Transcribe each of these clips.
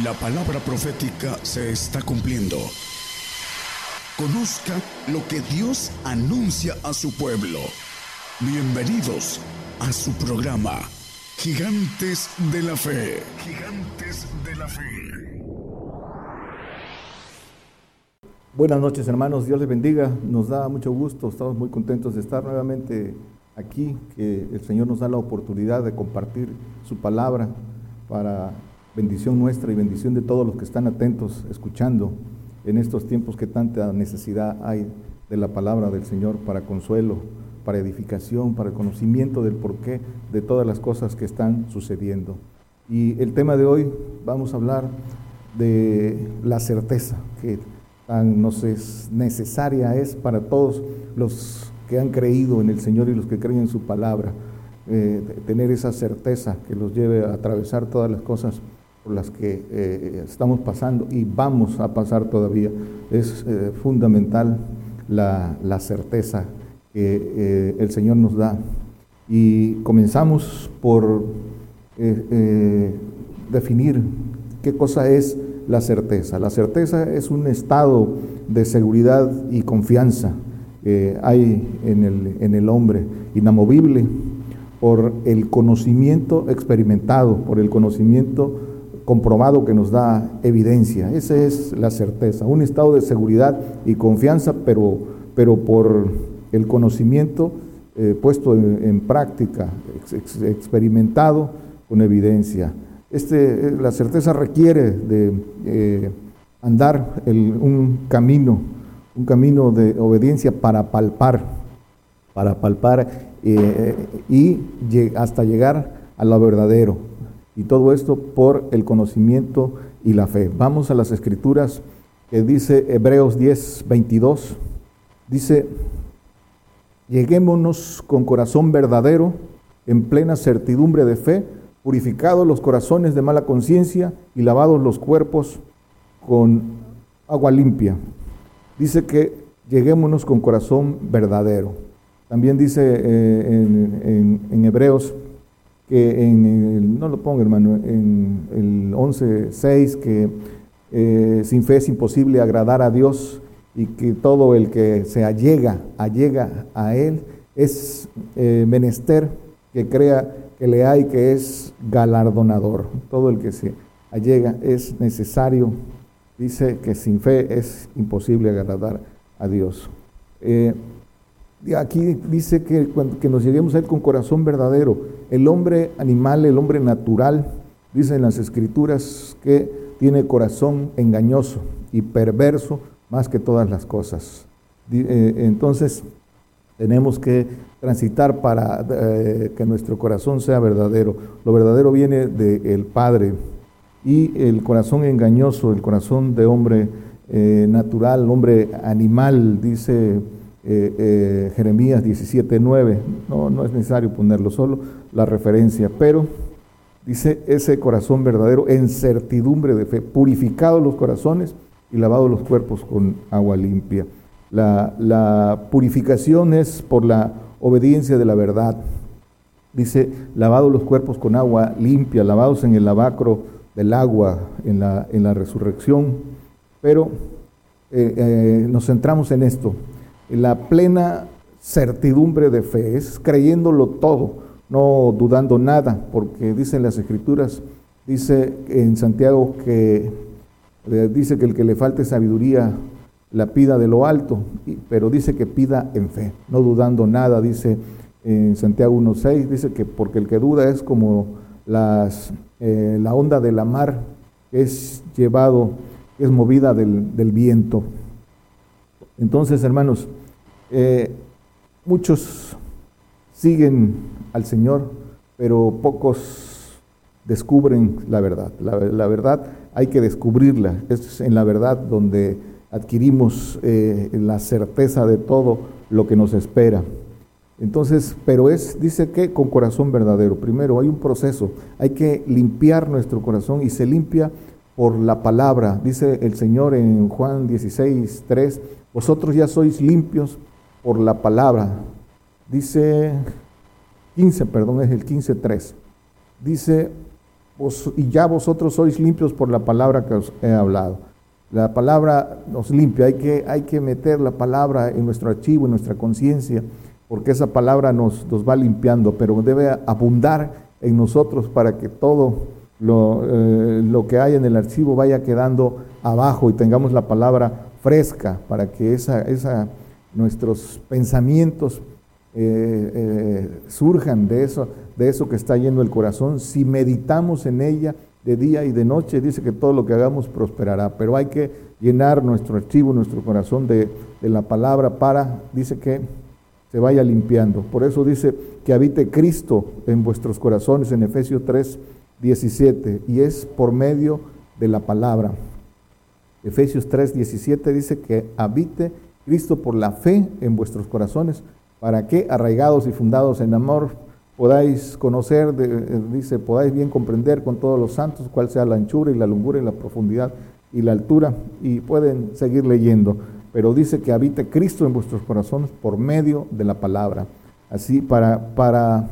La palabra profética se está cumpliendo. Conozca lo que Dios anuncia a su pueblo. Bienvenidos a su programa, Gigantes de la Fe. Gigantes de la Fe. Buenas noches hermanos, Dios les bendiga, nos da mucho gusto, estamos muy contentos de estar nuevamente aquí, que el Señor nos da la oportunidad de compartir su palabra para bendición nuestra y bendición de todos los que están atentos, escuchando en estos tiempos que tanta necesidad hay de la palabra del Señor para consuelo, para edificación, para el conocimiento del porqué de todas las cosas que están sucediendo. Y el tema de hoy vamos a hablar de la certeza que tan nos es necesaria es para todos los que han creído en el Señor y los que creen en su palabra, eh, tener esa certeza que los lleve a atravesar todas las cosas por las que eh, estamos pasando y vamos a pasar todavía. Es eh, fundamental la, certeza que eh, el Señor nos da. Y comenzamos por definir qué cosa es la certeza. La certeza es un estado de seguridad y confianza que hay en el, en el hombre, inamovible por el conocimiento experimentado, por el conocimiento comprobado que nos da evidencia. Esa es la certeza, un estado de seguridad y confianza, pero, pero por el conocimiento eh, puesto en, práctica, experimentado con evidencia. Este, eh, la certeza requiere de eh, andar un camino, un camino de obediencia para palpar, para palpar y hasta llegar a lo verdadero, y todo esto por el conocimiento y la fe. Vamos a las escrituras que dice Hebreos 10, 22. Dice, lleguémonos con corazón verdadero, en plena certidumbre de fe, purificados los corazones de mala conciencia y lavados los cuerpos con agua limpia. Dice que lleguémonos con corazón verdadero. También dice eh, en, en Hebreos que en el, no lo pongo hermano, en el 11.6, que eh, sin fe es imposible agradar a Dios y que todo el que se allega, allega a Él es eh, menester que crea que le hay que es galardonador. Todo el que se allega es necesario. Dice que sin fe es imposible agradar a Dios. Eh, aquí dice que, que nos lleguemos a Él con corazón verdadero. El hombre animal, el hombre natural, dice en las escrituras que tiene corazón engañoso y perverso más que todas las cosas. Eh, entonces, tenemos que transitar para eh, que nuestro corazón sea verdadero. Lo verdadero viene del Padre y el corazón engañoso, el corazón de hombre eh, natural, hombre animal, dice eh, eh, Jeremías 17:9. No, no es necesario ponerlo, solo la referencia, pero dice ese corazón verdadero en certidumbre de fe, purificados los corazones y lavados los cuerpos con agua limpia. La, la purificación es por la obediencia de la verdad. Dice, lavados los cuerpos con agua limpia, lavados en el lavacro del agua, en la, en la resurrección. Pero eh, nos centramos en esto, la plena certidumbre de fe, es creyéndolo todo, no dudando nada, porque dicen las escrituras, dice en Santiago que dice que el que le falte sabiduría la pida de lo alto, pero dice que pida en fe, no dudando nada, dice en Santiago 1.6, dice que porque el que duda es como las, eh, la onda de la mar es llevado, es movida del, del viento. Entonces, hermanos, eh, muchos siguen al Señor, pero pocos descubren la verdad. La, verdad hay que descubrirla. Es en la verdad donde adquirimos eh, la certeza de todo lo que nos espera. Entonces, pero es, dice que con corazón verdadero. Primero, hay un proceso, hay que limpiar nuestro corazón y se limpia por la palabra. Dice el Señor en Juan 16, 3, vosotros ya sois limpios por la palabra. Dice 15, perdón, es el 15.3. Dice, y ya vosotros sois limpios por la palabra que os he hablado. La palabra nos limpia, hay que, hay que meter la palabra en nuestro archivo, en nuestra conciencia, porque esa palabra nos, nos, va limpiando, pero debe abundar en nosotros para que todo lo, eh, lo que hay en el archivo vaya quedando abajo y tengamos la palabra fresca para que esa, esa, nuestros pensamientos eh, eh, surjan de eso, de eso que está lleno el corazón. Si meditamos en ella de día y de noche, dice que todo lo que hagamos prosperará, pero hay que llenar nuestro archivo, nuestro corazón de, la palabra para, dice que se vaya limpiando. Por eso dice que habite Cristo en vuestros corazones en Efesios 3, 17, y es por medio de la palabra. Efesios 3, 17 dice que habite por la fe en vuestros corazones, para que, arraigados y fundados en amor, podáis conocer, eh, dice, podáis bien comprender con todos los santos cuál sea la anchura y la longura y la profundidad y la altura, y pueden seguir leyendo, pero dice que habite Cristo en vuestros corazones por medio de la palabra, así para, para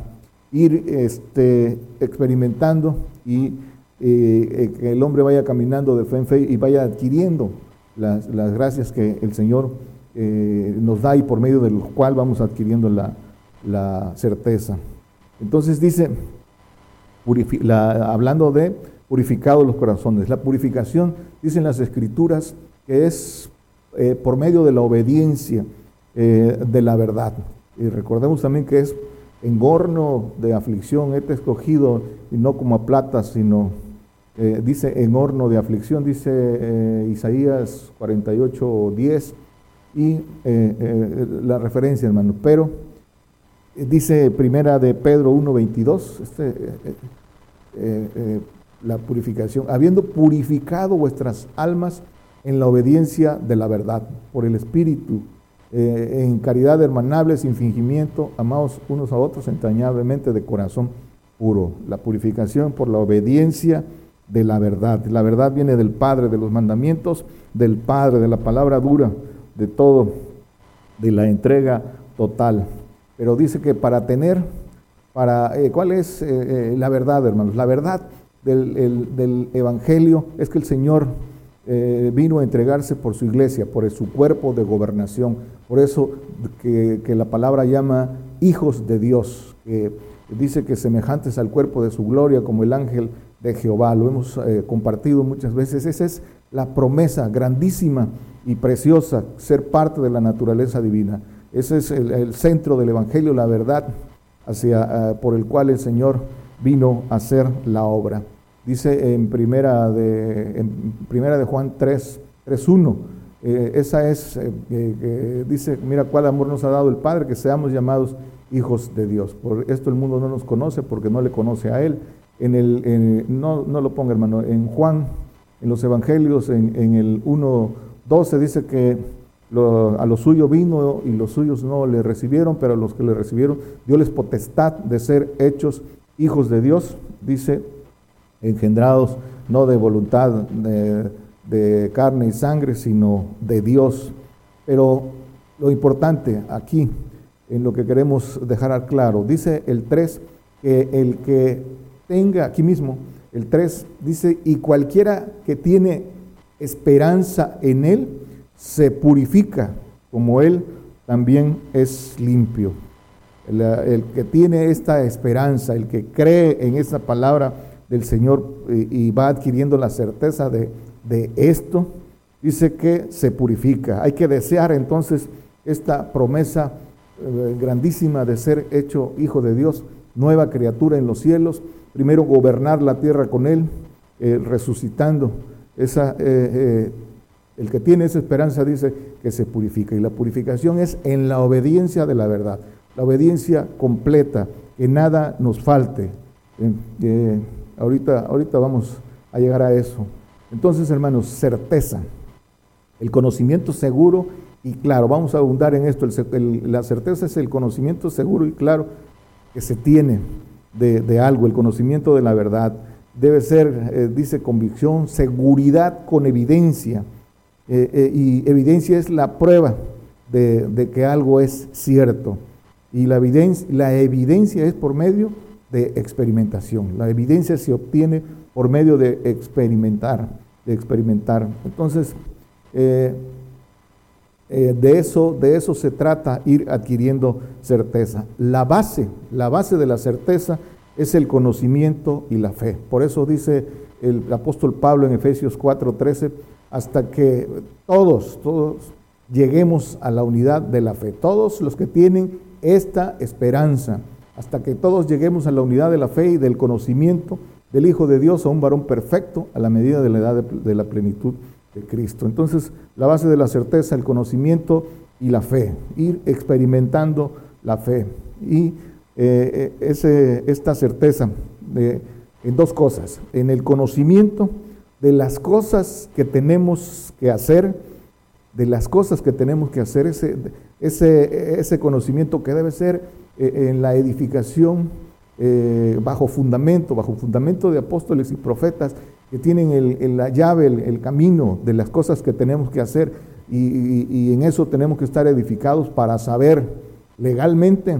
ir este, experimentando y eh, eh, que el hombre vaya caminando de fe en fe y vaya adquiriendo las, las gracias que el Señor eh, nos da y por medio del cual vamos adquiriendo la, certeza. Entonces dice, hablando de purificados los corazones, la purificación, dicen las escrituras, que es eh, por medio de la obediencia eh, de la verdad. Y recordemos también que es engorno de aflicción, este escogido y no como a plata, sino dice en horno de aflicción, dice Isaías 48, 10 y eh, eh, la referencia, hermano. Pero eh, dice primera de Pedro 1.22, este, la purificación, habiendo purificado vuestras almas en la obediencia de la verdad, por el Espíritu, en caridad hermanable, sin fingimiento, amados unos a otros entrañablemente de corazón puro. La purificación por la obediencia de la verdad. La verdad viene del Padre, de los mandamientos, del Padre, de la palabra dura de todo, de la entrega total. Pero dice que para tener, para, eh, ¿cuál es eh, eh, la verdad, hermanos? La verdad del, Evangelio es que el Señor vino a entregarse por su iglesia, por su cuerpo de gobernación. Por eso que, la palabra llama hijos de Dios, que dice que semejantes al cuerpo de su gloria como el ángel de Jehová. Lo hemos compartido muchas veces. Esa es la promesa grandísima y preciosa, ser parte de la naturaleza divina. Ese es el, centro del Evangelio, la verdad hacia, eh, por el cual el Señor vino a hacer la obra. Dice en primera de, en primera de Juan 3, 3.1, eh, esa es, eh, dice, mira cuál amor nos ha dado el Padre, que seamos llamados hijos de Dios. Por esto el mundo no nos conoce porque no le conoce a Él. En el, no, no, lo ponga hermano, en Juan, en los Evangelios, en, en el 1, 12 dice que a lo suyo vino y los suyos no le recibieron, pero a los que le recibieron dio les potestad de ser hechos hijos de Dios, dice, engendrados no de voluntad de, carne y sangre, sino de Dios. Pero lo importante aquí, en lo que queremos dejar claro, dice el 3, que el que tenga, aquí mismo, el 3 dice, y cualquiera que tiene esperanza en Él, se purifica como Él también es limpio. El, que tiene esta esperanza, el que cree en esa palabra del Señor y, va adquiriendo la certeza de, de esto, dice que se purifica. Hay que desear entonces esta promesa eh, grandísima de ser hecho hijo de Dios, nueva criatura en los cielos, primero gobernar la tierra con Él, eh, resucitando eh, eh, el que tiene esa esperanza dice que se purifica. Y la purificación es en la obediencia de la verdad, la obediencia completa, que nada nos falte. Eh, ahorita, ahorita vamos a llegar a eso. Entonces, hermanos, certeza, el conocimiento seguro y claro, vamos a abundar en esto. la certeza es el conocimiento seguro y claro que se tiene de algo, el conocimiento de la verdad debe ser, eh, dice, convicción, seguridad con evidencia. Eh, eh, y evidencia es la prueba de, que algo es cierto. Y la evidencia, es por medio de experimentación. La evidencia se obtiene por medio de experimentar, de experimentar. Entonces, de, eso, de eso se trata, ir adquiriendo certeza. La base, la base de la certeza es el conocimiento y la fe. Por eso dice el apóstol Pablo en Efesios 4:13, hasta que todos, todos lleguemos a la unidad de la fe. Todos los que tienen esta esperanza, hasta que todos lleguemos a la unidad de la fe y del conocimiento del Hijo de Dios, a un varón perfecto, a la medida de la edad de, la plenitud de Cristo. Entonces, la base de la certeza, el conocimiento y la fe, ir experimentando la fe. Y eh, ese, esta certeza de, en dos cosas, en el conocimiento de las cosas que tenemos que hacer, de las cosas que tenemos que hacer, ese, ese, ese conocimiento que debe ser eh, en la edificación eh, bajo fundamento, bajo fundamento de apóstoles y profetas que tienen el, la llave, el, camino de las cosas que tenemos que hacer y en eso tenemos que estar edificados para saber legalmente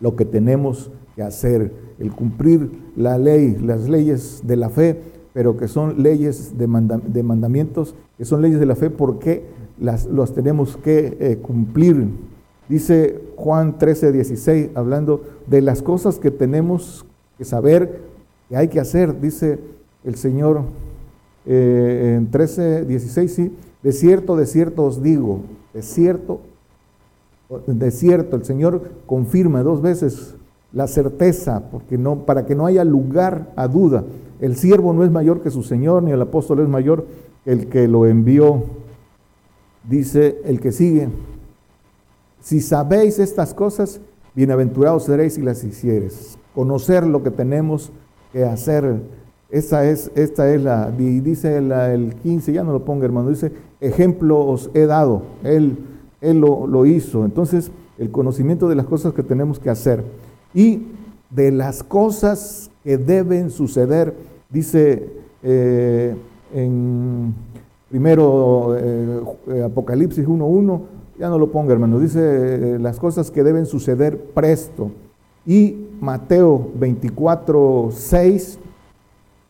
lo que tenemos que hacer, el cumplir la ley, las leyes de la fe, pero que son leyes de, mandamientos, que son leyes de la fe porque las los tenemos que eh, cumplir. Dice Juan 13, 16, hablando de las cosas que tenemos que saber que hay que hacer, dice el Señor eh, en 13, 16, sí, de cierto, de cierto os digo, de cierto, de cierto, el Señor confirma dos veces la certeza, porque no, para que no haya lugar a duda. El siervo no es mayor que su Señor, ni el apóstol es mayor que el que lo envió. Dice el que sigue, si sabéis estas cosas, bienaventurados seréis si las hicieres. Conocer lo que tenemos que hacer. Esta es, esta es la, dice el 15, ya no lo ponga hermano, dice, ejemplo os he dado, él, él lo, lo hizo. Entonces, el conocimiento de las cosas que tenemos que hacer y de las cosas que deben suceder, dice eh, en primero eh, Apocalipsis 1.1, ya no lo ponga hermano, dice eh, las cosas que deben suceder presto. Y Mateo 24.6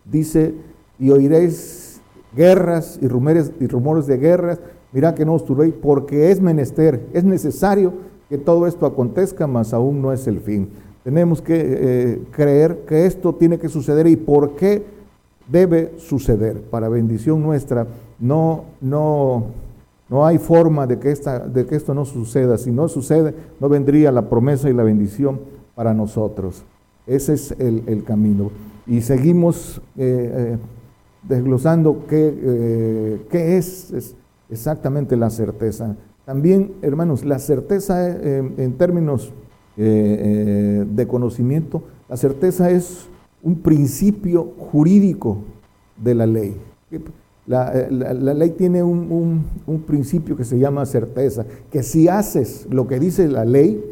dice, y oiréis guerras y rumores, y rumores de guerras, mirad que no os turbéis, porque es menester, es necesario que todo esto acontezca, mas aún no es el fin. Tenemos que eh, creer que esto tiene que suceder y por qué debe suceder. Para bendición nuestra, no, no, no hay forma de que, esta, de que esto no suceda. Si no sucede, no vendría la promesa y la bendición para nosotros. Ese es el, camino. Y seguimos eh, eh, desglosando qué, qué es, exactamente la certeza. También, hermanos, la certeza en términos eh, eh, de conocimiento, la certeza es un principio jurídico de la ley. La, eh, ley tiene un, principio que se llama certeza, que si haces lo que dice la ley,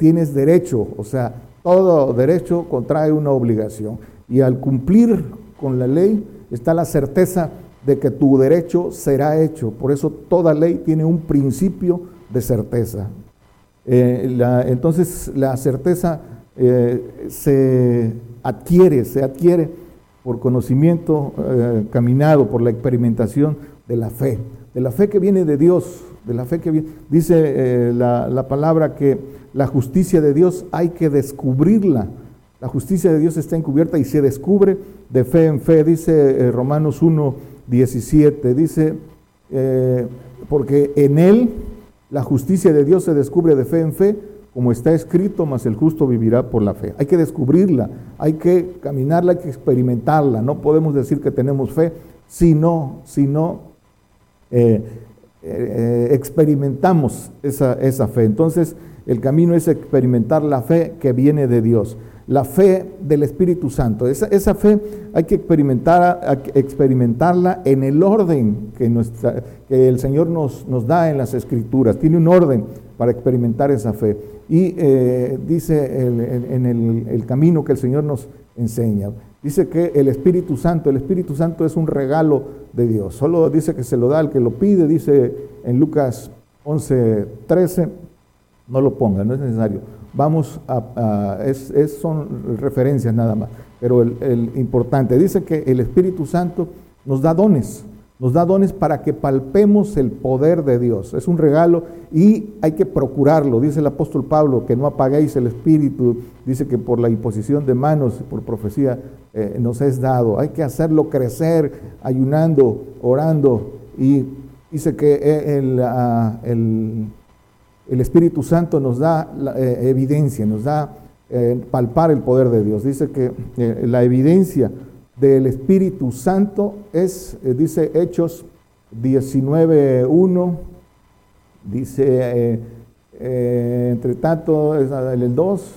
tienes derecho, o sea, todo derecho contrae una obligación. Y al cumplir con la ley está la certeza de que tu derecho será hecho. Por eso toda ley tiene un principio de certeza. Eh, entonces la certeza eh, se adquiere, se adquiere por conocimiento eh, caminado, por la experimentación de la fe, de la fe que viene de Dios, de la fe que viene. Dice la, la, palabra que la justicia de Dios hay que descubrirla. La justicia de Dios está encubierta y se descubre de fe en fe, dice Romanos 1, 17, dice, porque en Él la justicia de Dios se descubre de fe en fe, como está escrito, mas el justo vivirá por la fe. Hay que descubrirla, hay que caminarla, hay que experimentarla. No podemos decir que tenemos fe si no, si no eh, eh, experimentamos esa, esa fe. Entonces, el camino es experimentar la fe que viene de Dios la fe del Espíritu Santo. Esa, esa fe hay que, experimentar, experimentarla en el orden que, nuestra, que el Señor nos, nos, da en las Escrituras. Tiene un orden para experimentar esa fe. Y eh, dice en el, camino que el Señor nos enseña. Dice que el Espíritu Santo, el Espíritu Santo es un regalo de Dios. Solo dice que se lo da al que lo pide, dice en Lucas 11, 13. No lo ponga, no es necesario vamos a, es, son referencias nada más, pero el, importante, dice que el Espíritu Santo nos da dones, nos da dones para que palpemos el poder de Dios. Es un regalo y hay que procurarlo. Dice el apóstol Pablo que no apaguéis el espíritu. Dice que por la imposición de manos, por profecía, eh, nos es dado. Hay que hacerlo crecer ayunando, orando. Y dice que eh, ah, el, el, Espíritu Santo nos da eh, evidencia, nos da palpar el poder de Dios. Dice que la evidencia del Espíritu Santo es, eh, dice Hechos 19.1, dice, eh, eh, entre tanto, el 2,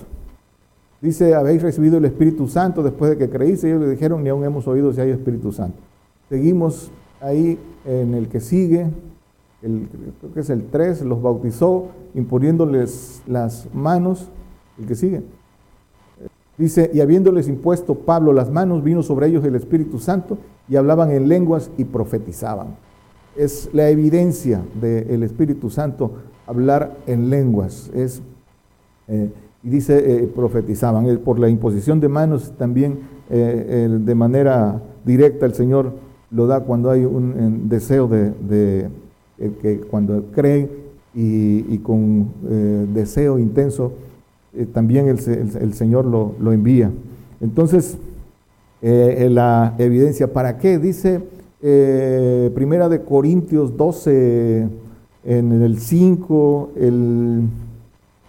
dice, habéis recibido el Espíritu Santo después de que creíste, ellos le dijeron, ni aún hemos oído si hay Espíritu Santo. Seguimos ahí en el que sigue, el, creo que es el 3, los bautizó imponiéndoles las manos, el que sigue Dice, y habiéndoles impuesto Pablo las manos, vino sobre ellos el Espíritu Santo y hablaban en lenguas y profetizaban. Es la evidencia del Espíritu Santo hablar en lenguas. Es, eh, y dice, eh, profetizaban. Eh, por la imposición de manos también de manera directa el Señor lo da cuando hay un, deseo de, que cuando creen y con deseo intenso eh, también el, Señor lo, envía. Entonces, eh, la evidencia, ¿para qué? Dice eh, Primera de Corintios 12, en el 5, el,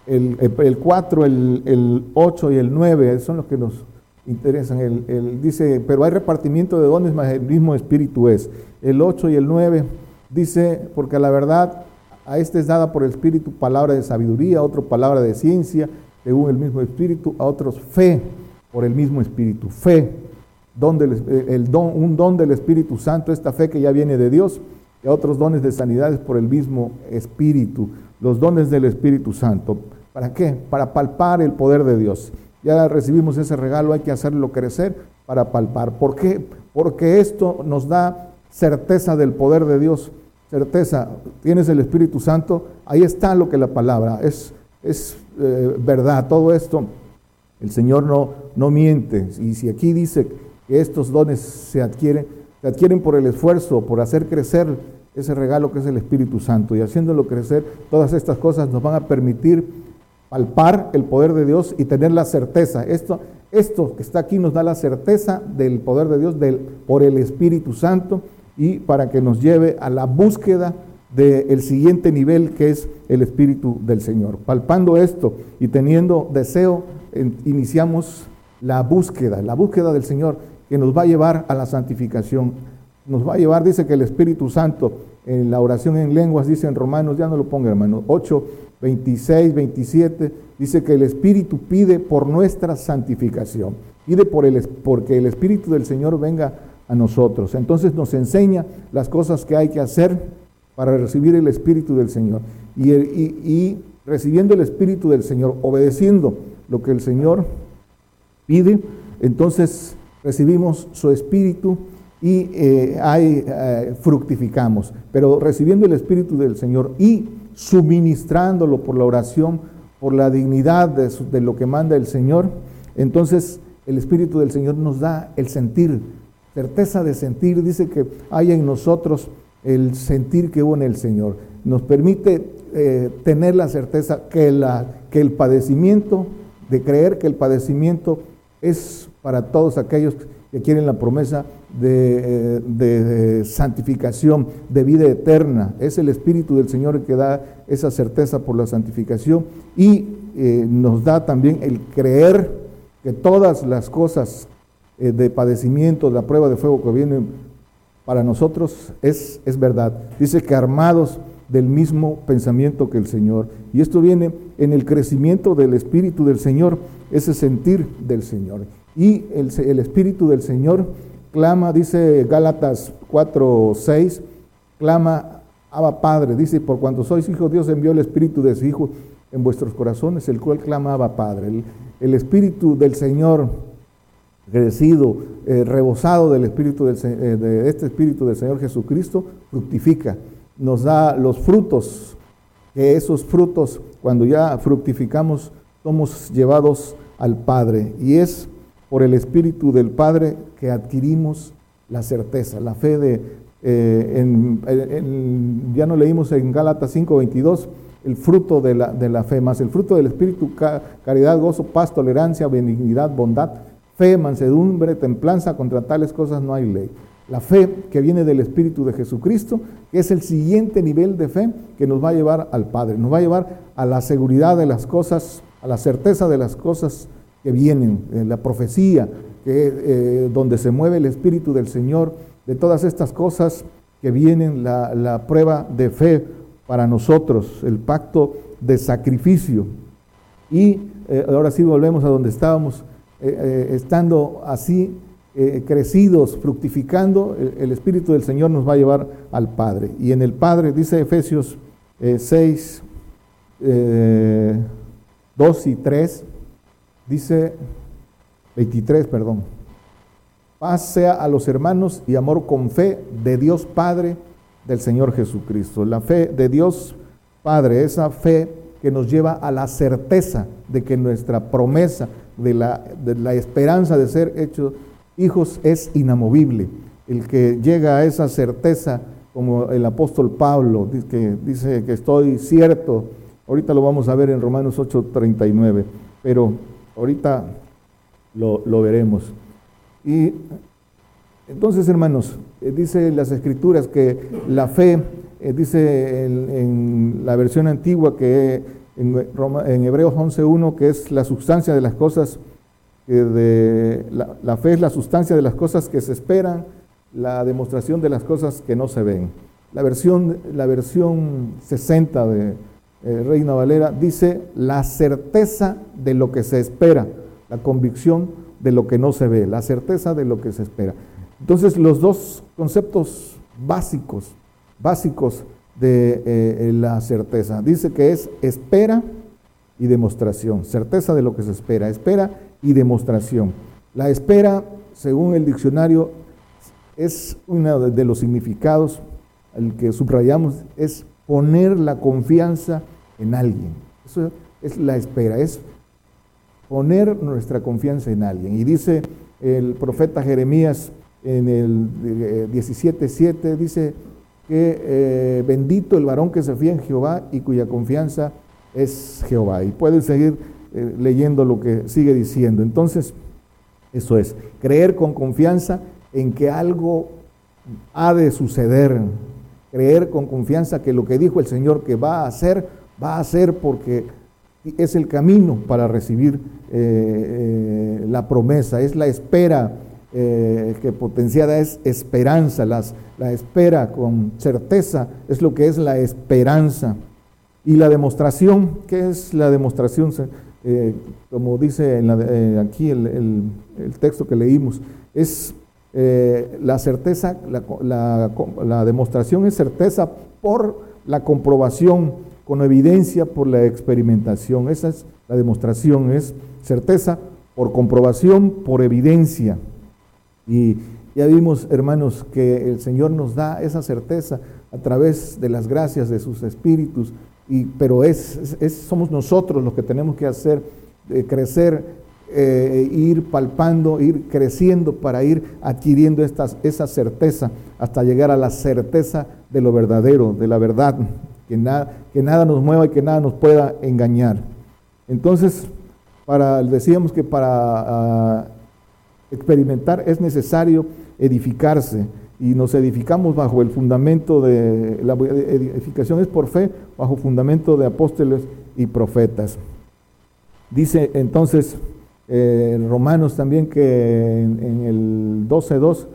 el, 4, el, 8 y el 9, son los que nos interesan. El, dice, pero hay repartimiento de dones, más el mismo espíritu es. El 8 y el 9 dice, porque la verdad a este es dada por el espíritu palabra de sabiduría, a otro palabra de ciencia, según el mismo Espíritu, a otros fe por el mismo Espíritu. Fe, don el don, un don del Espíritu Santo, esta fe que ya viene de Dios, y a otros dones de sanidades por el mismo Espíritu, los dones del Espíritu Santo. ¿Para qué? Para palpar el poder de Dios. Ya recibimos ese regalo, hay que hacerlo crecer para palpar. ¿Por qué? Porque esto nos da certeza del poder de Dios. Certeza, tienes el Espíritu Santo, ahí está lo que la palabra es, es eh, verdad, todo esto, el Señor no, no miente. Y si aquí dice que estos dones se adquieren, se adquieren por el esfuerzo, por hacer crecer ese regalo que es el Espíritu Santo. Y haciéndolo crecer, todas estas cosas nos van a permitir palpar el poder de Dios y tener la certeza. Esto, esto que está aquí nos da la certeza del poder de Dios del, por el Espíritu Santo y para que nos lleve a la búsqueda del siguiente nivel que es el Espíritu del Señor. Palpando esto y teniendo deseo, iniciamos la búsqueda, la búsqueda del Señor que nos va a llevar a la santificación. Nos va a llevar, dice que el Espíritu Santo en la oración en lenguas, dice en Romanos, ya no lo ponga hermano, 8, 26, 27, dice que el Espíritu pide por nuestra santificación, pide por el, porque el Espíritu del Señor venga a nosotros. Entonces nos enseña las cosas que hay que hacer para recibir el Espíritu del Señor. Y, recibiendo el Espíritu del Señor, obedeciendo lo que el Señor pide, entonces recibimos su Espíritu y eh, eh, fructificamos. Pero recibiendo el Espíritu del Señor y suministrándolo por la oración, por la dignidad de lo que manda el Señor, entonces el Espíritu del Señor nos da el sentir, certeza de sentir, dice que hay en nosotros el sentir que hubo en el Señor. Nos permite eh, tener la certeza que, la, que el padecimiento, de creer que el padecimiento es para todos aquellos que quieren la promesa de, eh, santificación, de vida eterna. Es el Espíritu del Señor que da esa certeza por la santificación y eh, nos da también el creer que todas las cosas de padecimiento, de la prueba de fuego que vienen para nosotros es, es verdad. Dice que armados del mismo pensamiento que el Señor. Y esto viene en el crecimiento del Espíritu del Señor, ese sentir del Señor. Y el, el Espíritu del Señor clama, dice Gálatas 4, 6, clama, Abba Padre, dice, por cuanto sois hijos, Dios envió el Espíritu de su Hijo en vuestros corazones, el cual clama Abba Padre. El, el Espíritu del Señor crecido, eh, rebosado del espíritu del, eh, de este espíritu del Señor Jesucristo, fructifica, nos da los frutos, que esos frutos, cuando ya fructificamos, somos llevados al Padre. Y es por el Espíritu del Padre que adquirimos la certeza, la fe de, eh, ya no leímos en Gálatas 5:22, el fruto de la, de la, fe, más el fruto del Espíritu, caridad, gozo, paz, tolerancia, benignidad, bondad, fe, mansedumbre, templanza, contra tales cosas no hay ley. La fe que viene del Espíritu de Jesucristo, es el siguiente nivel de fe que nos va a llevar al Padre, nos va a llevar a la seguridad de las cosas, a la certeza de las cosas que vienen, la profecía, que, eh, donde se mueve el Espíritu del Señor, de todas estas cosas que vienen, la, prueba de fe para nosotros, el pacto de sacrificio. Y eh, ahora sí volvemos a donde estábamos, eh, estando así crecidos, fructificando, el, Espíritu del Señor nos va a llevar al Padre. Y en el Padre, dice Efesios 6, 2 y 3, dice 23, perdón. Paz sea a los hermanos y amor con fe de Dios Padre del Señor Jesucristo. La fe de Dios Padre, esa fe que nos lleva a la certeza de que nuestra promesa de la, de la esperanza de ser hechos hijos es inamovible. El que llega a esa certeza, como el apóstol Pablo, que dice que estoy cierto, ahorita lo vamos a ver en Romanos 8:39, pero ahorita lo, veremos. Y entonces, hermanos, eh, dice las escrituras que la fe, eh, dice en, la versión antigua que en, Roma, en Hebreos 11.1, que es la sustancia de las cosas, de, la, fe es la sustancia de las cosas que se esperan, la demostración de las cosas que no se ven. La versión, la versión 60 de eh, Reina Valera dice la certeza de lo que se espera la convicción de lo que no se ve, la certeza de lo que se espera. Entonces, los dos conceptos básicos, básicos de eh, la certeza, dice que es espera y demostración, certeza de lo que se espera, espera y demostración. La espera, según el diccionario, es uno de los significados, el que subrayamos, es poner la confianza en alguien. Eso es la espera, es poner nuestra confianza en alguien. Y dice el profeta Jeremías en el 17.7, eh, dice que eh, bendito el varón que se fía en Jehová y cuya confianza es Jehová. Y pueden seguir eh, leyendo lo que sigue diciendo. Entonces, eso es, creer con confianza en que algo ha de suceder, creer con confianza que lo que dijo el Señor que va a hacer, va a hacer porque es el camino para recibir eh, la promesa, es la espera eh, que potenciada es esperanza, las, la espera con certeza es lo que es la esperanza. Y la demostración, ¿qué es la demostración? como dice aquí el, texto que leímos, es la certeza, la demostración es certeza por la comprobación con evidencia por la experimentación. Esa es la demostración, es certeza por comprobación, por evidencia. Y ya vimos, hermanos, que el Señor nos da esa certeza a través de las gracias de sus espíritus, y, pero es, somos nosotros los que tenemos que hacer, crecer, eh, ir palpando, ir creciendo para ir adquiriendo estas, esa certeza hasta llegar a la certeza de lo verdadero, de la verdad, que nada, que nada nos mueva y que nada nos pueda engañar. Entonces, para, decíamos que para ah, experimentar es necesario edificarse y nos edificamos bajo el fundamento de la edificación es por fe, bajo fundamento de apóstoles y profetas. Dice entonces eh, Romanos también que en, el 12.2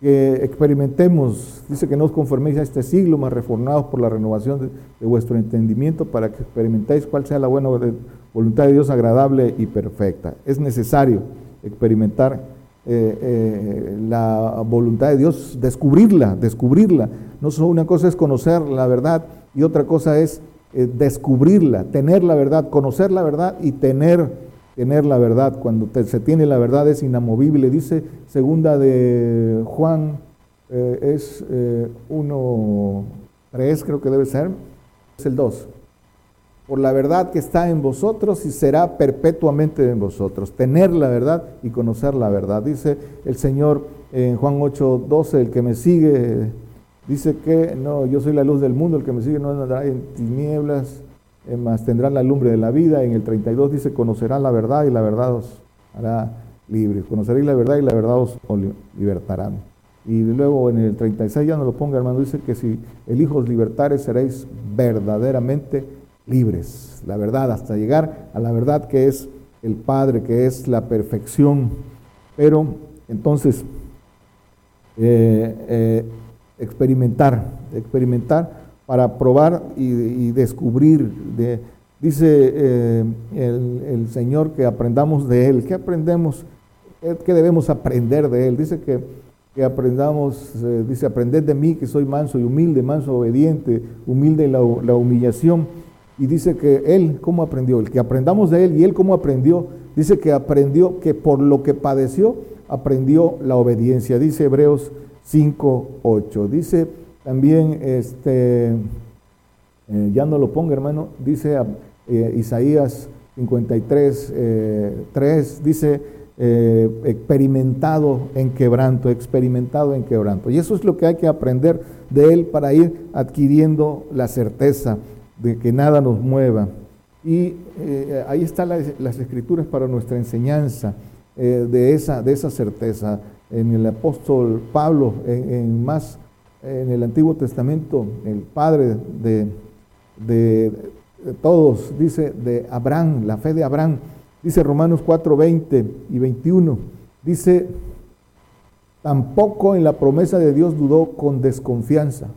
que experimentemos, dice que no os conforméis a este siglo, más reformados por la renovación de, vuestro entendimiento para que experimentéis cuál sea la buena voluntad de Dios agradable y perfecta. Es necesario experimentar eh, eh, la voluntad de Dios, descubrirla, descubrirla. No solo una cosa es conocer la verdad y otra cosa es eh, descubrirla, tener la verdad, conocer la verdad y tener tener la verdad. Cuando se tiene la verdad es inamovible. Dice segunda de Juan, es 1, eh, 3 creo que debe ser, es el 2. Por la verdad que está en vosotros y será perpetuamente en vosotros. Tener la verdad y conocer la verdad. Dice el Señor en Juan 8, 12, el que me sigue, dice que no, yo soy la luz del mundo, el que me sigue no andará en tinieblas, más tendrá la lumbre de la vida. En el 32 dice, conocerá la verdad y la verdad os hará libres. Conoceréis la verdad y la verdad os libertarán. Y luego en el 36 ya no lo ponga hermano, dice que si el Hijo os libertare seréis verdaderamente libres. La verdad, hasta llegar a la verdad que es el Padre, que es la perfección. Pero entonces, eh, eh, experimentar, experimentar para probar y, descubrir. De, dice eh, el, el, Señor que aprendamos de Él. ¿Qué aprendemos? ¿Qué debemos aprender de Él? Dice que, que aprendamos, dice, aprended de mí que soy manso y humilde, manso, obediente, humilde la, la humillación y dice que él, ¿cómo aprendió? El que aprendamos de él y él, ¿cómo aprendió? Dice que aprendió, que por lo que padeció, aprendió la obediencia. Dice Hebreos 5, 8. Dice también, este, eh, ya no lo ponga hermano, dice eh, Isaías 53, 3, eh, dice, experimentado en quebranto, experimentado en quebranto. Y eso es lo que hay que aprender de él para ir adquiriendo la certeza de que nada nos mueva. Y eh, ahí están las, escrituras para nuestra enseñanza eh, de, esa, de esa certeza. En el apóstol Pablo, en, más en el Antiguo Testamento, el padre de, de, todos, dice de Abraham, la fe de Abraham, dice Romanos 4, 20 y 21, dice, tampoco en la promesa de Dios dudó con desconfianza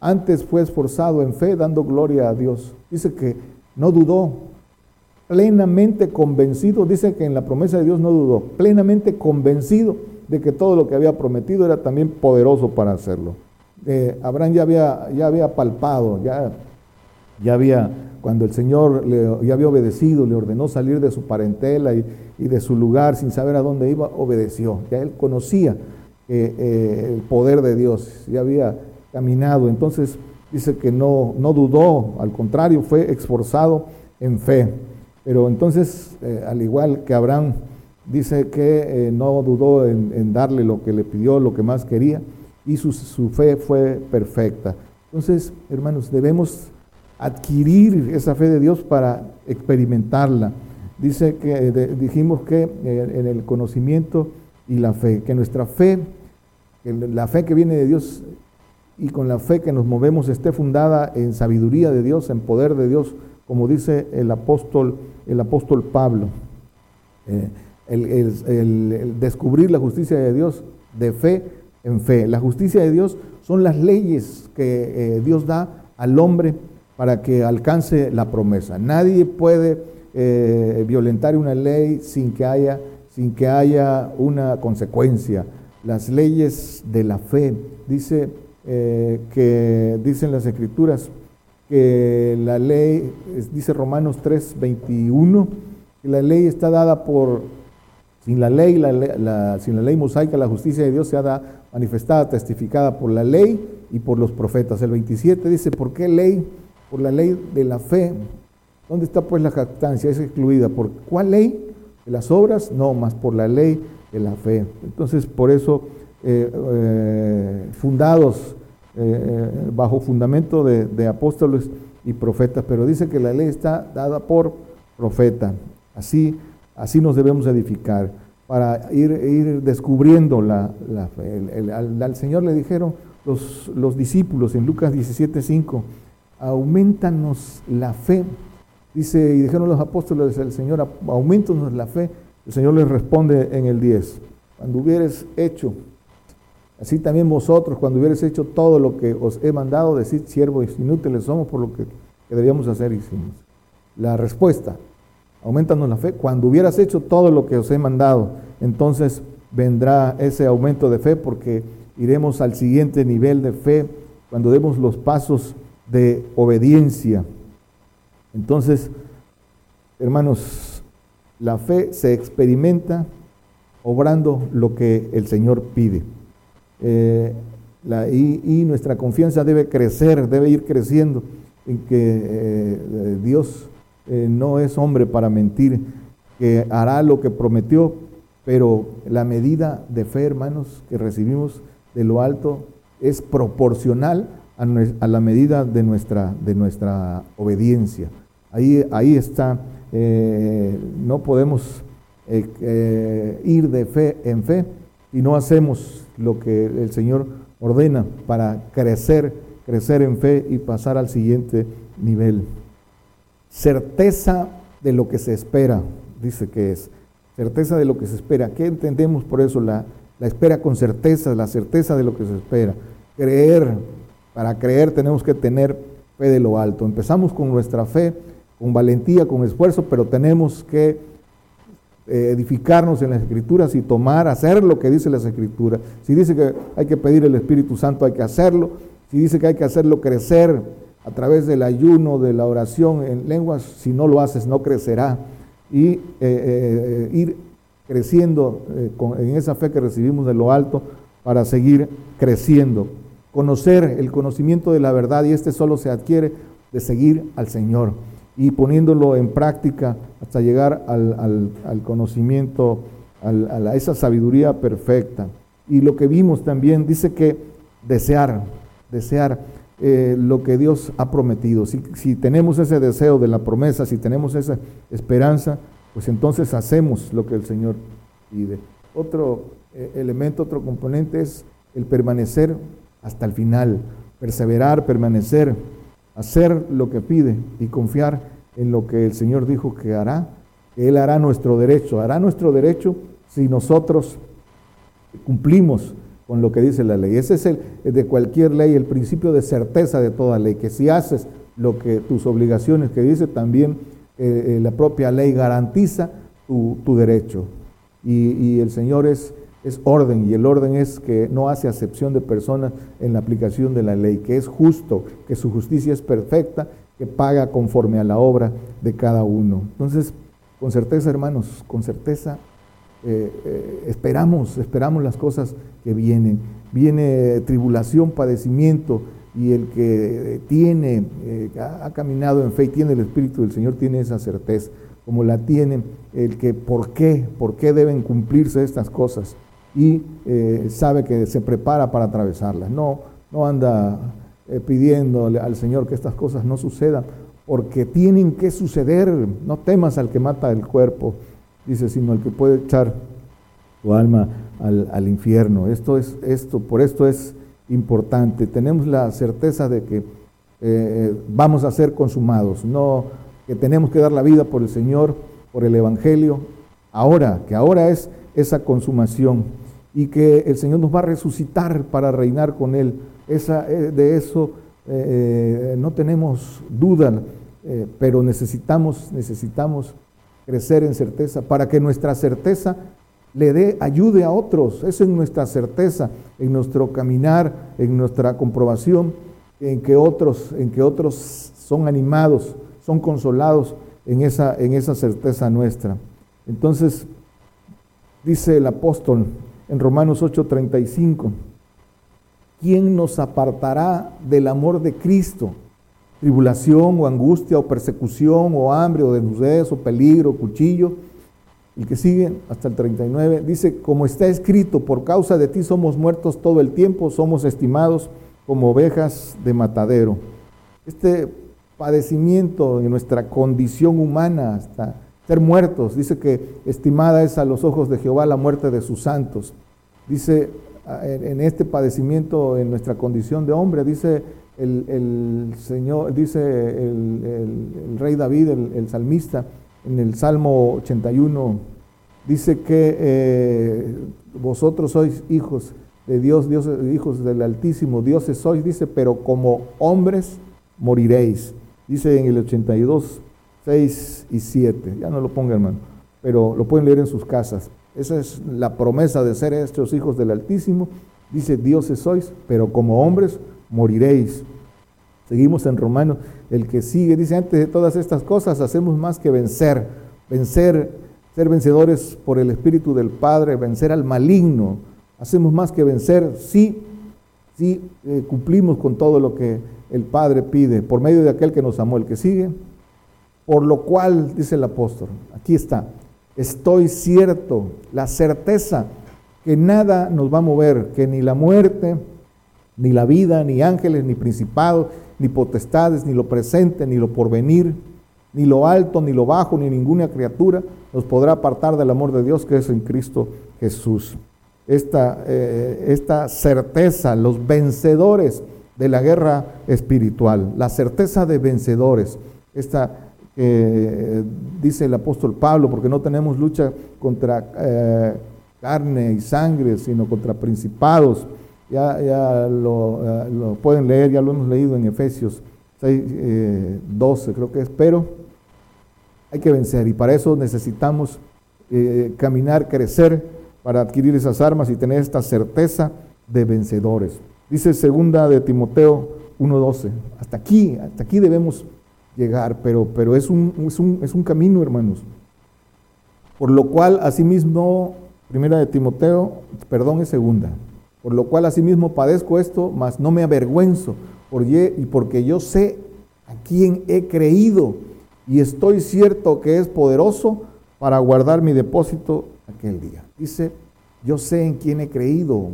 antes fue esforzado en fe, dando gloria a Dios. Dice que no dudó, plenamente convencido, dice que en la promesa de Dios no dudó, plenamente convencido de que todo lo que había prometido era también poderoso para hacerlo. Eh, Abraham ya había, ya había palpado, ya, ya había, cuando el Señor ya había obedecido, le ordenó salir de su parentela y, de su lugar sin saber a dónde iba, obedeció. Ya él conocía eh, eh, el poder de Dios, ya había Entonces dice que no, no dudó, al contrario, fue esforzado en fe. Pero entonces, eh, al igual que Abraham, dice que eh, no dudó en, darle lo que le pidió, lo que más quería, y su, fe fue perfecta. Entonces, hermanos, debemos adquirir esa fe de Dios para experimentarla. Dice que dijimos que eh, en el conocimiento y la fe, que nuestra fe, la fe que viene de Dios y con la fe que nos movemos esté fundada en sabiduría de Dios, en poder de Dios, como dice el apóstol, el apóstol Pablo. Eh, el, descubrir la justicia de Dios de fe en fe. La justicia de Dios son las leyes que eh, Dios da al hombre para que alcance la promesa. Nadie puede eh, violentar una ley sin que haya, sin que haya una consecuencia. Las leyes de la fe, dice eh, que dicen las escrituras que la ley, dice Romanos 3, 21, que la ley está dada por, sin la ley, la, sin la ley mosaica, la justicia de Dios se ha manifestada, testificada por la ley y por los profetas. El 27 dice, ¿por qué ley? Por la ley de la fe. ¿Dónde está pues la jactancia? Es excluida. ¿Por cuál ley? ¿De las obras? No, más por la ley de la fe. Entonces, por eso, eh, eh, fundados eh, bajo fundamento de, apóstoles y profetas, pero dice que la ley está dada por profeta. Así, así nos debemos edificar para ir, ir descubriendo la, fe. al, Señor le dijeron los, los discípulos en Lucas 17:5, aumentanos la fe. Dice, y dijeron los apóstoles al Señor, aumentanos la fe. El Señor les responde en el 10, cuando hubieres hecho Así también vosotros, cuando hubierais hecho todo lo que os he mandado, decid, siervos inútiles somos por lo que, debíamos hacer, hicimos. La respuesta, aumentanos la fe. Cuando hubieras hecho todo lo que os he mandado, entonces vendrá ese aumento de fe porque iremos al siguiente nivel de fe cuando demos los pasos de obediencia. Entonces, hermanos, la fe se experimenta obrando lo que el Señor pide. Eh, y, nuestra confianza debe crecer, debe ir creciendo en que eh, Dios eh, no es hombre para mentir, que hará lo que prometió, pero la medida de fe, hermanos, que recibimos de lo alto es proporcional a, la medida de nuestra, de nuestra obediencia. Ahí, ahí está, no podemos ir de fe en fe y no hacemos lo que el Señor ordena para crecer, crecer en fe y pasar al siguiente nivel. Certeza de lo que se espera, dice que es. Certeza de lo que se espera. ¿Qué entendemos por eso? La, la espera con certeza, la certeza de lo que se espera. Creer. Para creer tenemos que tener fe de lo alto. Empezamos con nuestra fe, con valentía, con esfuerzo, pero tenemos que eh, edificarnos en las escrituras y tomar, hacer lo que dice las escrituras. Si dice que hay que pedir el Espíritu Santo, hay que hacerlo. Si dice que hay que hacerlo crecer a través del ayuno, de la oración en lenguas, si no lo haces no crecerá. Y eh, eh, ir creciendo en esa fe que recibimos de lo alto para seguir creciendo. Conocer el conocimiento de la verdad y este solo se adquiere de seguir al Señor y poniéndolo en práctica hasta llegar al, conocimiento, a esa sabiduría perfecta. Y lo que vimos también dice que desear, desear eh, lo que Dios ha prometido. Si, tenemos ese deseo de la promesa, si tenemos esa esperanza, pues entonces hacemos lo que el Señor pide. Otro eh, elemento, otro componente es el permanecer hasta el final, perseverar, permanecer hacer lo que pide y confiar en lo que el Señor dijo que hará. Él hará nuestro derecho, hará nuestro derecho si nosotros cumplimos con lo que dice la ley. Ese es el de cualquier ley, el principio de certeza de toda ley, que si haces lo que tus obligaciones que dice, también eh, eh, la propia ley garantiza tu, derecho. y el Señor es es orden y el orden es que no hace acepción de personas en la aplicación de la ley, que es justo, que su justicia es perfecta, que paga conforme a la obra de cada uno. Entonces, con certeza, hermanos, con certeza eh, eh, esperamos, esperamos las cosas que vienen. Viene tribulación, padecimiento, y el que tiene, eh, ha caminado en fe y tiene el Espíritu del Señor, tiene esa certeza, como la tiene el que por qué, por qué deben cumplirse estas cosas y eh, sabe que se prepara para atravesarlas. No, no anda eh, pidiéndole al Señor que estas cosas no sucedan, porque tienen que suceder. No temas al que mata el cuerpo, dice, sino al que puede echar tu alma al, infierno. Esto es, esto, por esto es importante. Tenemos la certeza de que eh, vamos a ser consumados, no que tenemos que dar la vida por el Señor, por el Evangelio, ahora, que ahora es esa consumación y que el Señor nos va a resucitar para reinar con Él. Esa, eh, de eso eh, no tenemos duda, eh, pero necesitamos, necesitamos crecer en certeza para que nuestra certeza le dé, ayude a otros. Eso es nuestra certeza, en nuestro caminar, en nuestra comprobación, en que otros, en que otros son animados, son consolados en esa, en esa certeza nuestra. Entonces, dice el apóstol en Romanos 8:35, ¿quién nos apartará del amor de Cristo? Tribulación o angustia o persecución o hambre o desnudez o peligro cuchillo. El que sigue hasta el 39 dice, como está escrito, por causa de ti somos muertos todo el tiempo, somos estimados como ovejas de matadero. Este padecimiento en nuestra condición humana hasta ser muertos. Dice que estimada es a los ojos de Jehová la muerte de sus santos. Dice en este padecimiento, en nuestra condición de hombre, dice el, Señor, dice el, rey David, el, salmista, en el Salmo 81, dice que eh, vosotros sois hijos de Dios, Dios, hijos del Altísimo, dioses sois, dice, pero como hombres moriréis. Dice en el 82, 6 y 7. Ya no lo ponga, hermano, pero lo pueden leer en sus casas. Esa es la promesa de ser estos hijos del Altísimo. Dice, dioses sois, pero como hombres moriréis. Seguimos en Romanos, el que sigue, dice, antes de todas estas cosas hacemos más que vencer, vencer, ser vencedores por el Espíritu del Padre, vencer al maligno. Hacemos más que vencer si, si eh, cumplimos con todo lo que el Padre pide por medio de aquel que nos amó, el que sigue, por lo cual, dice el apóstol, aquí está, estoy cierto, la certeza que nada nos va a mover, que ni la muerte, ni la vida, ni ángeles, ni principados, ni potestades, ni lo presente, ni lo porvenir, ni lo alto, ni lo bajo, ni ninguna criatura nos podrá apartar del amor de Dios que es en Cristo Jesús. Esta, eh, esta certeza, los vencedores de la guerra espiritual, la certeza de vencedores, esta dice el apóstol Pablo, porque no tenemos lucha contra eh, carne y sangre, sino contra principados. Ya, ya lo, eh, pueden leer, ya lo hemos leído en Efesios 6, 12, creo que es, pero hay que vencer y para eso necesitamos eh, caminar, crecer para adquirir esas armas y tener esta certeza de vencedores. Dice segunda de Timoteo 1.12, hasta aquí, hasta aquí debemos llegar, pero, pero es, un, es, un, es un camino, hermanos. Por lo cual, asimismo, primera de Timoteo, perdón, es segunda. Por lo cual, asimismo, padezco esto, mas no me avergüenzo, y porque yo sé a quién he creído y estoy cierto que es poderoso para guardar mi depósito aquel día. Dice, yo sé en quién he creído.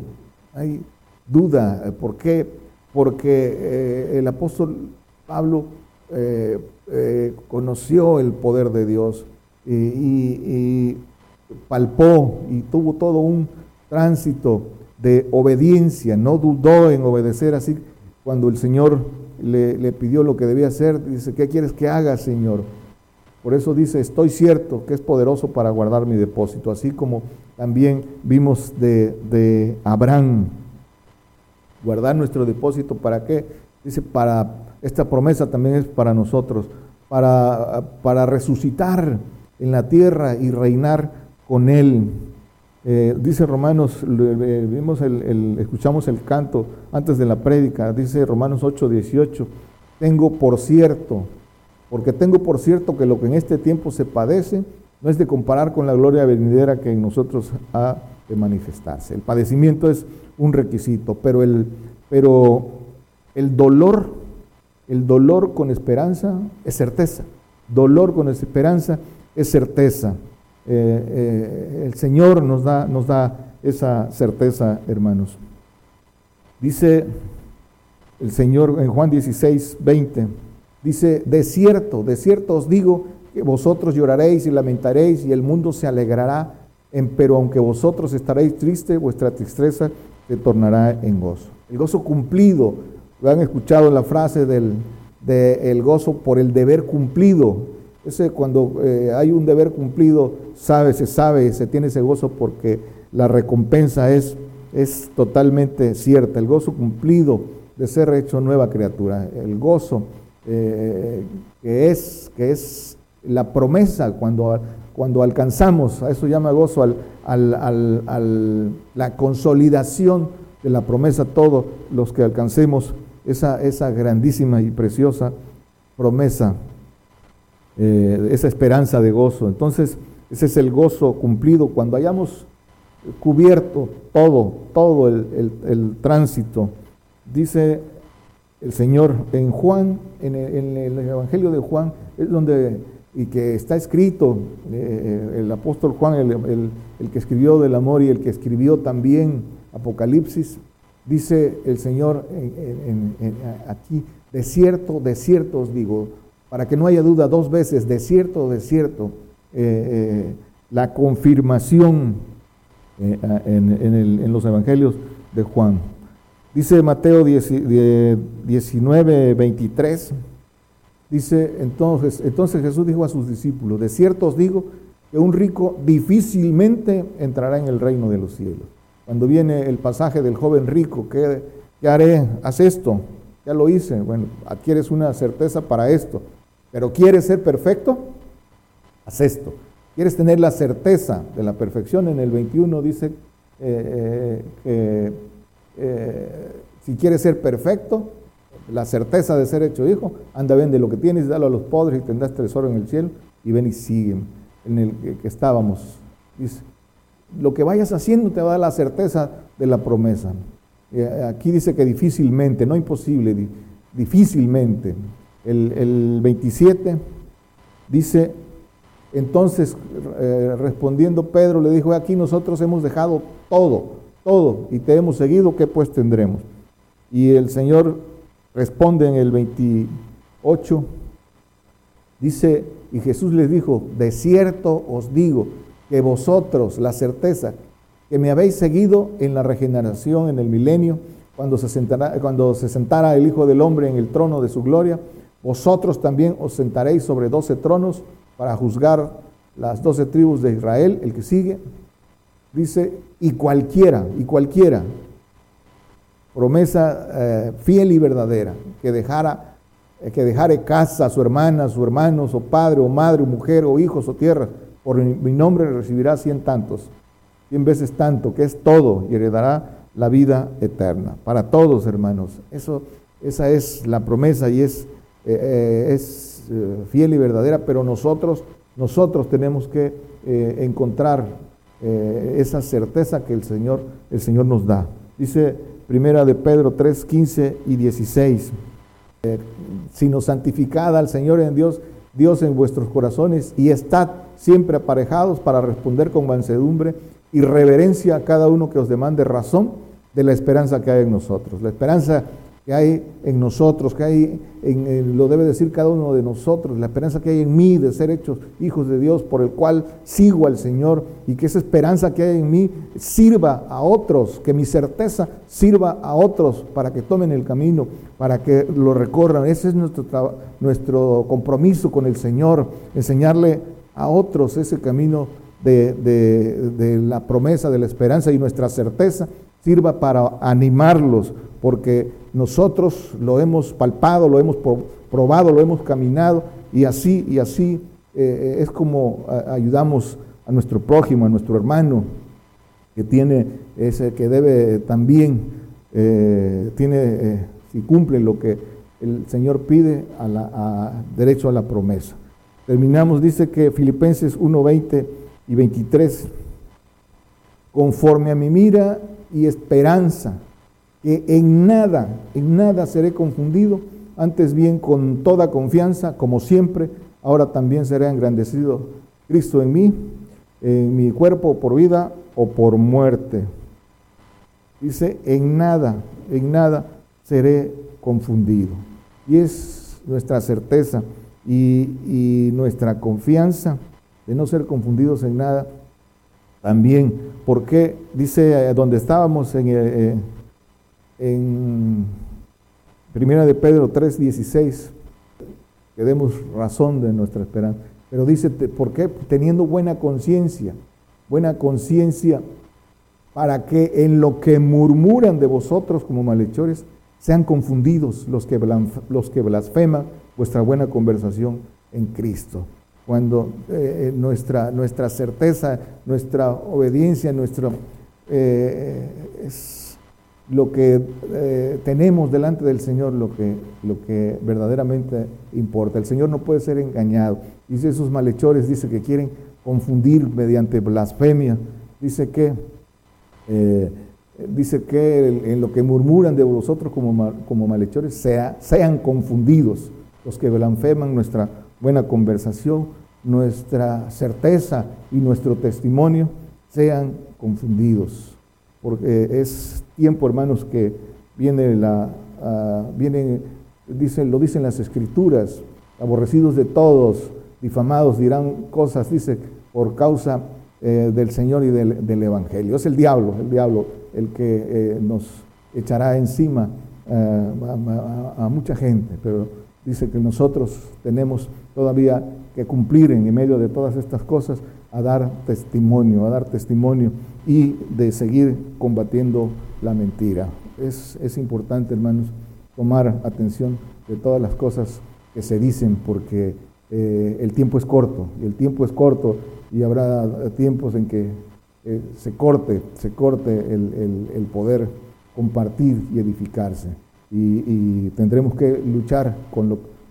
Hay duda. ¿Por qué? Porque eh, el apóstol Pablo eh, eh, conoció el poder de Dios y, palpó y tuvo todo un tránsito de obediencia, no dudó en obedecer así cuando el Señor le, pidió lo que debía hacer, dice, ¿qué quieres que haga, Señor? Por eso dice, estoy cierto que es poderoso para guardar mi depósito, así como también vimos de, de Abraham. Guardar nuestro depósito, ¿para qué? Dice, para, esta promesa también es para nosotros, para, para resucitar en la tierra y reinar con Él. Eh, dice Romanos, vimos el, escuchamos el canto antes de la prédica, dice Romanos 8, 18, tengo por cierto, porque tengo por cierto que lo que en este tiempo se padece no es de comparar con la gloria venidera que en nosotros ha de manifestarse. El padecimiento es un requisito, pero el, pero el dolor, el dolor con esperanza es certeza. Dolor con esperanza es certeza. Eh, eh, el Señor nos da, nos da esa certeza, hermanos. Dice el Señor en Juan 16, 20, dice, de cierto, de cierto os digo que vosotros lloraréis y lamentaréis y el mundo se alegrará, en, pero aunque vosotros estaréis tristes, vuestra tristeza se tornará en gozo. El gozo cumplido, lo han escuchado la frase del de el gozo por el deber cumplido. Ese cuando eh, hay un deber cumplido, sabe, se sabe, se tiene ese gozo porque la recompensa es, es totalmente cierta. El gozo cumplido de ser hecho nueva criatura. El gozo eh, que, es, que es la promesa cuando, cuando alcanzamos, a eso llama gozo, al, al, la consolidación de la promesa, todos los que alcancemos esa, esa grandísima y preciosa promesa eh, esa esperanza de gozo. Entonces, ese es el gozo cumplido cuando hayamos cubierto todo, todo el, tránsito. Dice el Señor en Juan, en el, Evangelio de Juan, es donde, y que está escrito, eh, el apóstol Juan, el, que escribió del amor y el que escribió también Apocalipsis, dice el Señor aquí, de cierto, de cierto os digo, para que no haya duda dos veces, de cierto, de cierto, eh, eh, la confirmación eh, en, los evangelios de Juan. Dice Mateo 19, 23, dice entonces, entonces Jesús dijo a sus discípulos, de cierto os digo que un rico difícilmente entrará en el reino de los cielos. Cuando viene el pasaje del joven rico, ¿qué, haré? Haz esto, ya lo hice. Bueno, adquieres una certeza para esto. Pero ¿quieres ser perfecto? Haz esto. ¿Quieres tener la certeza de la perfección? En el 21 dice eh, que eh, si quieres ser perfecto, la certeza de ser hecho hijo, anda, vende lo que tienes, dalo a los pobres y tendrás tesoro en el cielo y ven y sigue en el que, estábamos. Dice, lo que vayas haciendo te va a dar la certeza de la promesa. Eh, aquí dice que difícilmente, no imposible, difícilmente. El, el 27 dice, entonces eh, respondiendo Pedro le dijo, aquí nosotros hemos dejado todo, todo, y te hemos seguido, ¿qué pues tendremos? Y el Señor responde en el 28, dice, y Jesús les dijo, de cierto os digo que vosotros, la certeza, que me habéis seguido en la regeneración, en el milenio, cuando se, sentará, cuando se sentara el Hijo del Hombre en el trono de su gloria, vosotros también os sentaréis sobre doce tronos para juzgar las doce tribus de Israel, el que sigue, dice, y cualquiera, y cualquiera, promesa eh, fiel y verdadera, que dejara, eh, que dejare casa, a su hermana, su hermanos, o padre, o madre, o mujer, o hijos, o tierra, por mi nombre recibirá cien tantos cien veces tanto, que es todo, y heredará la vida eterna. Para todos, hermanos. Eso, esa es la promesa y es, eh, eh, es eh, fiel y verdadera, pero nosotros, nosotros tenemos que encontrar esa certeza que el Señor, el Señor nos da. Dice Primera de Pedro 3, 15 y 16. sino santificada al Señor en Dios, Dios en vuestros corazones, y estad siempre aparejados para responder con mansedumbre y reverencia a cada uno que os demande razón de la esperanza que hay en nosotros. La esperanza que hay en nosotros, que hay en, lo debe decir cada uno de nosotros, la esperanza que hay en mí de ser hechos hijos de Dios, por el cual sigo al Señor, y que esa esperanza que hay en mí sirva a otros, que mi certeza sirva a otros para que tomen el camino, para que lo recorran. Ese es nuestro, nuestro compromiso con el Señor, enseñarle a otros ese camino de, la promesa, de la esperanza y nuestra certeza sirva para animarlos, porque nosotros lo hemos palpado, lo hemos probado, lo hemos caminado, y así, y así eh, es como ayudamos a nuestro prójimo, a nuestro hermano, que tiene ese, que debe también, eh, tiene, eh, si cumple lo que el Señor pide, a la, derecho a la promesa. Terminamos, dice que Filipenses 1.20 y 23, conforme a mi mira y esperanza, que en nada, en nada seré confundido, antes bien con toda confianza, como siempre, ahora también será engrandecido Cristo en mí, en mi cuerpo por vida o por muerte. Dice, en nada, en nada seré confundido. Y es nuestra certeza y, y nuestra confianza de no ser confundidos en nada. También, porque dice eh, donde estábamos en, eh, eh, en Primera de Pedro 3:16, que demos razón de nuestra esperanza. Pero dice, ¿por qué? Teniendo buena conciencia, buena conciencia para que en lo que murmuran de vosotros como malhechores sean confundidos los que, los que blasfeman vuestra buena conversación en Cristo cuando eh, nuestra, nuestra certeza, nuestra obediencia, nuestro, eh, es lo que eh, tenemos delante del Señor, lo que, lo que verdaderamente importa. El Señor no puede ser engañado. Dice esos malhechores, dice que quieren confundir mediante blasfemia. Dice que, dice que en lo que murmuran de vosotros como, como malhechores, sea, sean confundidos los que blasfeman nuestra buena conversación, nuestra certeza y nuestro testimonio sean confundidos. Porque es tiempo, hermanos, que viene la, uh, viene, dicen, lo dicen las escrituras, aborrecidos de todos, difamados, dirán cosas, dice, por causa eh, del Señor y del, Evangelio. Es el diablo, el diablo, el que eh, nos echará encima eh, a mucha gente, pero dice que nosotros tenemos todavía que cumplir en medio de todas estas cosas a dar testimonio, a dar testimonio y de seguir combatiendo la mentira. Es, es importante, hermanos, tomar atención de todas las cosas que se dicen porque eh, el tiempo es corto, y el tiempo es corto y habrá tiempos en que eh, se corte, se corte el, el poder compartir y edificarse y, tendremos que luchar con lo,